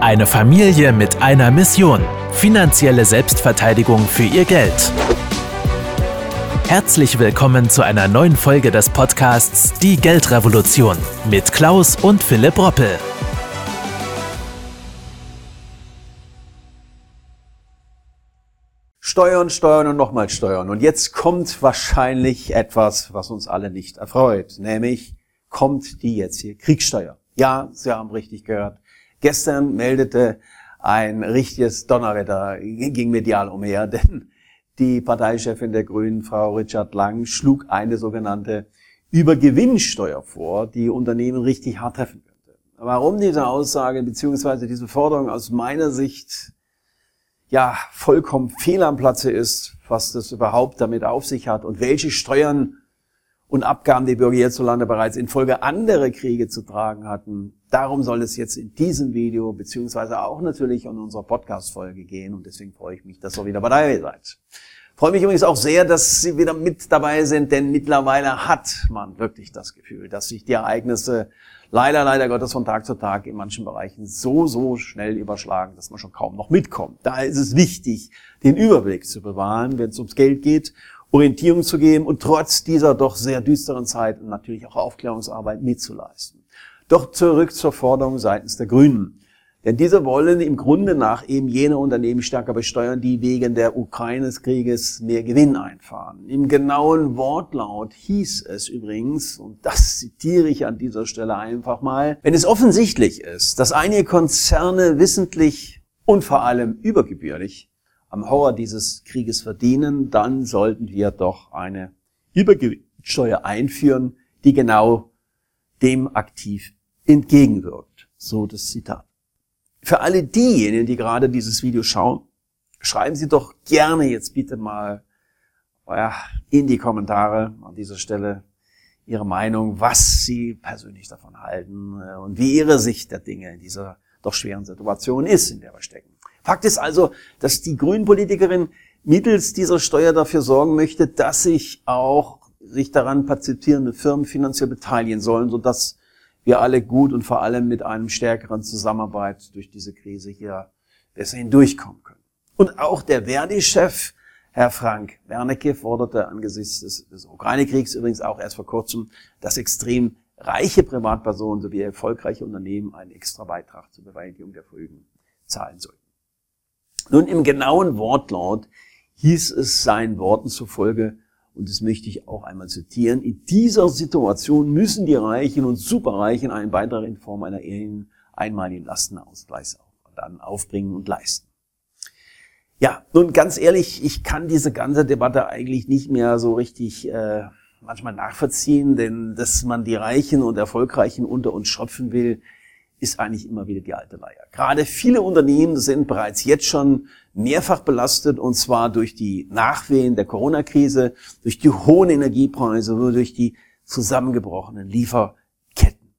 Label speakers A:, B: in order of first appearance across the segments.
A: Eine Familie mit einer Mission. Finanzielle Selbstverteidigung für ihr Geld. Herzlich willkommen zu einer neuen Folge des Podcasts Die Geldrevolution mit Klaus und Philipp Roppel.
B: Steuern, steuern und nochmal steuern. Und jetzt kommt wahrscheinlich etwas, was uns alle nicht erfreut, nämlich kommt die jetzt hier Kriegssteuer. Ja, Sie haben richtig gehört. Gestern meldete ein richtiges Donnerwetter, ging medial umher, denn die Parteichefin der Grünen, Frau Richard Lang, schlug eine sogenannte Übergewinnsteuer vor, die Unternehmen richtig hart treffen könnte. Warum diese Aussage bzw. diese Forderung aus meiner Sicht ja vollkommen fehl am Platze ist, was das überhaupt damit auf sich hat und welche Steuern und Abgaben die Bürger hierzulande bereits infolge anderer Kriege zu tragen hatten. Darum soll es jetzt in diesem Video beziehungsweise auch natürlich in unserer Podcast-Folge gehen und deswegen freue ich mich, dass ihr wieder dabei seid. Freue mich übrigens auch sehr, dass Sie wieder mit dabei sind, denn mittlerweile hat man wirklich das Gefühl, dass sich die Ereignisse leider, leider Gottes von Tag zu Tag in manchen Bereichen so, so schnell überschlagen, dass man schon kaum noch mitkommt. Da ist es wichtig, den Überblick zu bewahren, wenn es ums Geld geht, Orientierung zu geben und trotz dieser doch sehr düsteren Zeit natürlich auch Aufklärungsarbeit mitzuleisten. Doch zurück zur Forderung seitens der Grünen. Denn diese wollen im Grunde nach eben jene Unternehmen stärker besteuern, die wegen der Ukraine-Krieges mehr Gewinn einfahren. Im genauen Wortlaut hieß es übrigens, und das zitiere ich an dieser Stelle einfach mal, wenn es offensichtlich ist, dass einige Konzerne wissentlich und vor allem übergebührlich am Horror dieses Krieges verdienen, dann sollten wir doch eine Übergewinnsteuer einführen, die genau dem aktiv entgegenwirkt. So das Zitat. Für alle diejenigen, die gerade dieses Video schauen, schreiben Sie doch gerne jetzt bitte mal in die Kommentare an dieser Stelle Ihre Meinung, was Sie persönlich davon halten äh, und wie Ihre Sicht der Dinge in dieser doch schweren Situation ist, in der wir stecken. Fakt ist also, dass die Grünen-Politikerin mittels dieser Steuer dafür sorgen möchte, dass sich auch sich daran partizipierende Firmen finanziell beteiligen sollen, sodass wir alle gut und vor allem mit einem stärkeren Zusammenarbeit durch diese Krise hier besser hindurchkommen können. Und auch der Verdi-Chef, Herr Frank Wernicke, forderte angesichts des, des Ukraine-Kriegs übrigens auch erst vor kurzem, dass extrem reiche Privatpersonen sowie erfolgreiche Unternehmen einen extra Beitrag zur Bewältigung der Folgen zahlen sollten. Nun, im genauen Wortlaut hieß es seinen Worten zufolge, und das möchte ich auch einmal zitieren, in dieser Situation müssen die Reichen und Superreichen einen Beitrag in Form einer einmaligen Lastenausgleichs dann aufbringen und leisten. Ja, nun ganz ehrlich, ich kann diese ganze Debatte eigentlich nicht mehr so richtig äh, manchmal nachvollziehen, denn dass man die Reichen und Erfolgreichen unter uns schöpfen will, ist eigentlich immer wieder die alte Leier. Gerade viele Unternehmen sind bereits jetzt schon mehrfach belastet und zwar durch die Nachwehen der Corona-Krise, durch die hohen Energiepreise durch die zusammengebrochenen Lieferketten.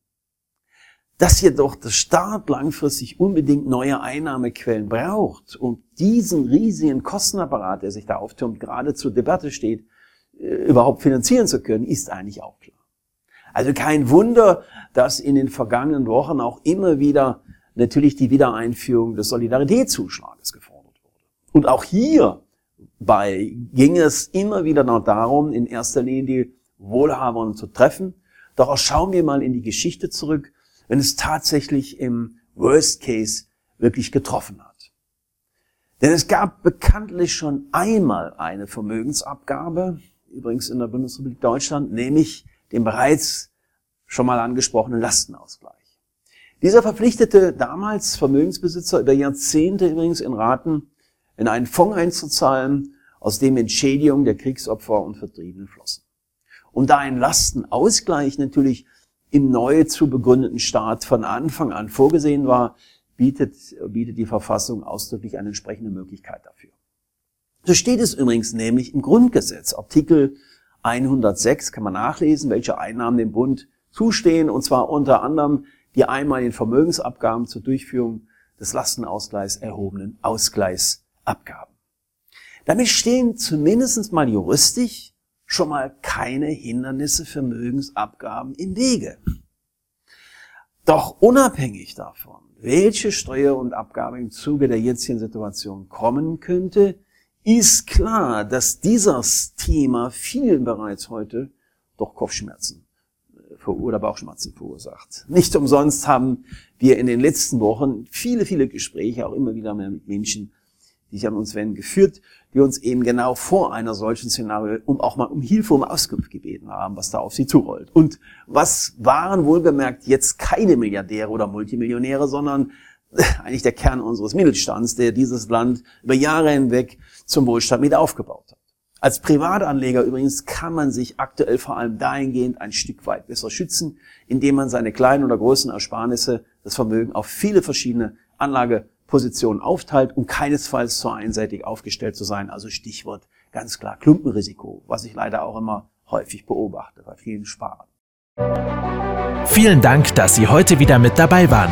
B: Dass jedoch der Staat langfristig unbedingt neue Einnahmequellen braucht, um diesen riesigen Kostenapparat, der sich da auftürmt, gerade zur Debatte steht, äh, überhaupt finanzieren zu können, ist eigentlich auch klar. Also kein Wunder, dass in den vergangenen Wochen auch immer wieder natürlich die Wiedereinführung des Solidaritätszuschlages gefordert wurde. Und auch hierbei ging es immer wieder noch darum, in erster Linie die Wohlhabenden zu treffen. Doch auch schauen wir mal in die Geschichte zurück, wenn es tatsächlich im Worst Case wirklich getroffen hat. Denn es gab bekanntlich schon einmal eine Vermögensabgabe, übrigens in der Bundesrepublik Deutschland, nämlich den bereits schon mal angesprochenen Lastenausgleich. Dieser verpflichtete damals Vermögensbesitzer über Jahrzehnte übrigens in Raten in einen Fonds einzuzahlen, aus dem Entschädigungen der Kriegsopfer und Vertriebenen flossen. Und da ein Lastenausgleich natürlich im neu zu begründeten Staat von Anfang an vorgesehen war, bietet, bietet die Verfassung ausdrücklich eine entsprechende Möglichkeit dafür. So steht es übrigens nämlich im Grundgesetz, Artikel 106 kann man nachlesen, welche Einnahmen dem Bund zustehen, und zwar unter anderem die einmaligen Vermögensabgaben zur Durchführung des Lastenausgleichs erhobenen Ausgleichsabgaben. Damit stehen zumindest mal juristisch schon mal keine Hindernisse für Vermögensabgaben im Wege. Doch unabhängig davon welche Steuer und Abgabe im Zuge der jetzigen Situation kommen könnte, ist klar, dass dieses Thema vielen bereits heute doch Kopfschmerzen äh, oder Bauchschmerzen verursacht. Nicht umsonst haben wir in den letzten Wochen viele, viele Gespräche auch immer wieder mit Menschen, die sich an uns wenden, geführt, die uns eben genau vor einer solchen Szenario um auch mal um Hilfe, um Auskunft gebeten haben, was da auf sie zurollt. Und was waren wohlgemerkt jetzt keine Milliardäre oder Multimillionäre, sondern eigentlich der Kern unseres Mittelstands, der dieses Land über Jahre hinweg zum Wohlstand mit aufgebaut hat. Als Privatanleger übrigens kann man sich aktuell vor allem dahingehend ein Stück weit besser schützen, indem man seine kleinen oder großen Ersparnisse, das Vermögen auf viele verschiedene Anlagepositionen aufteilt, um keinesfalls so einseitig aufgestellt zu sein. Also Stichwort ganz klar Klumpenrisiko, was ich leider auch immer häufig beobachte bei vielen Sparern.
A: Vielen Dank, dass Sie heute wieder mit dabei waren.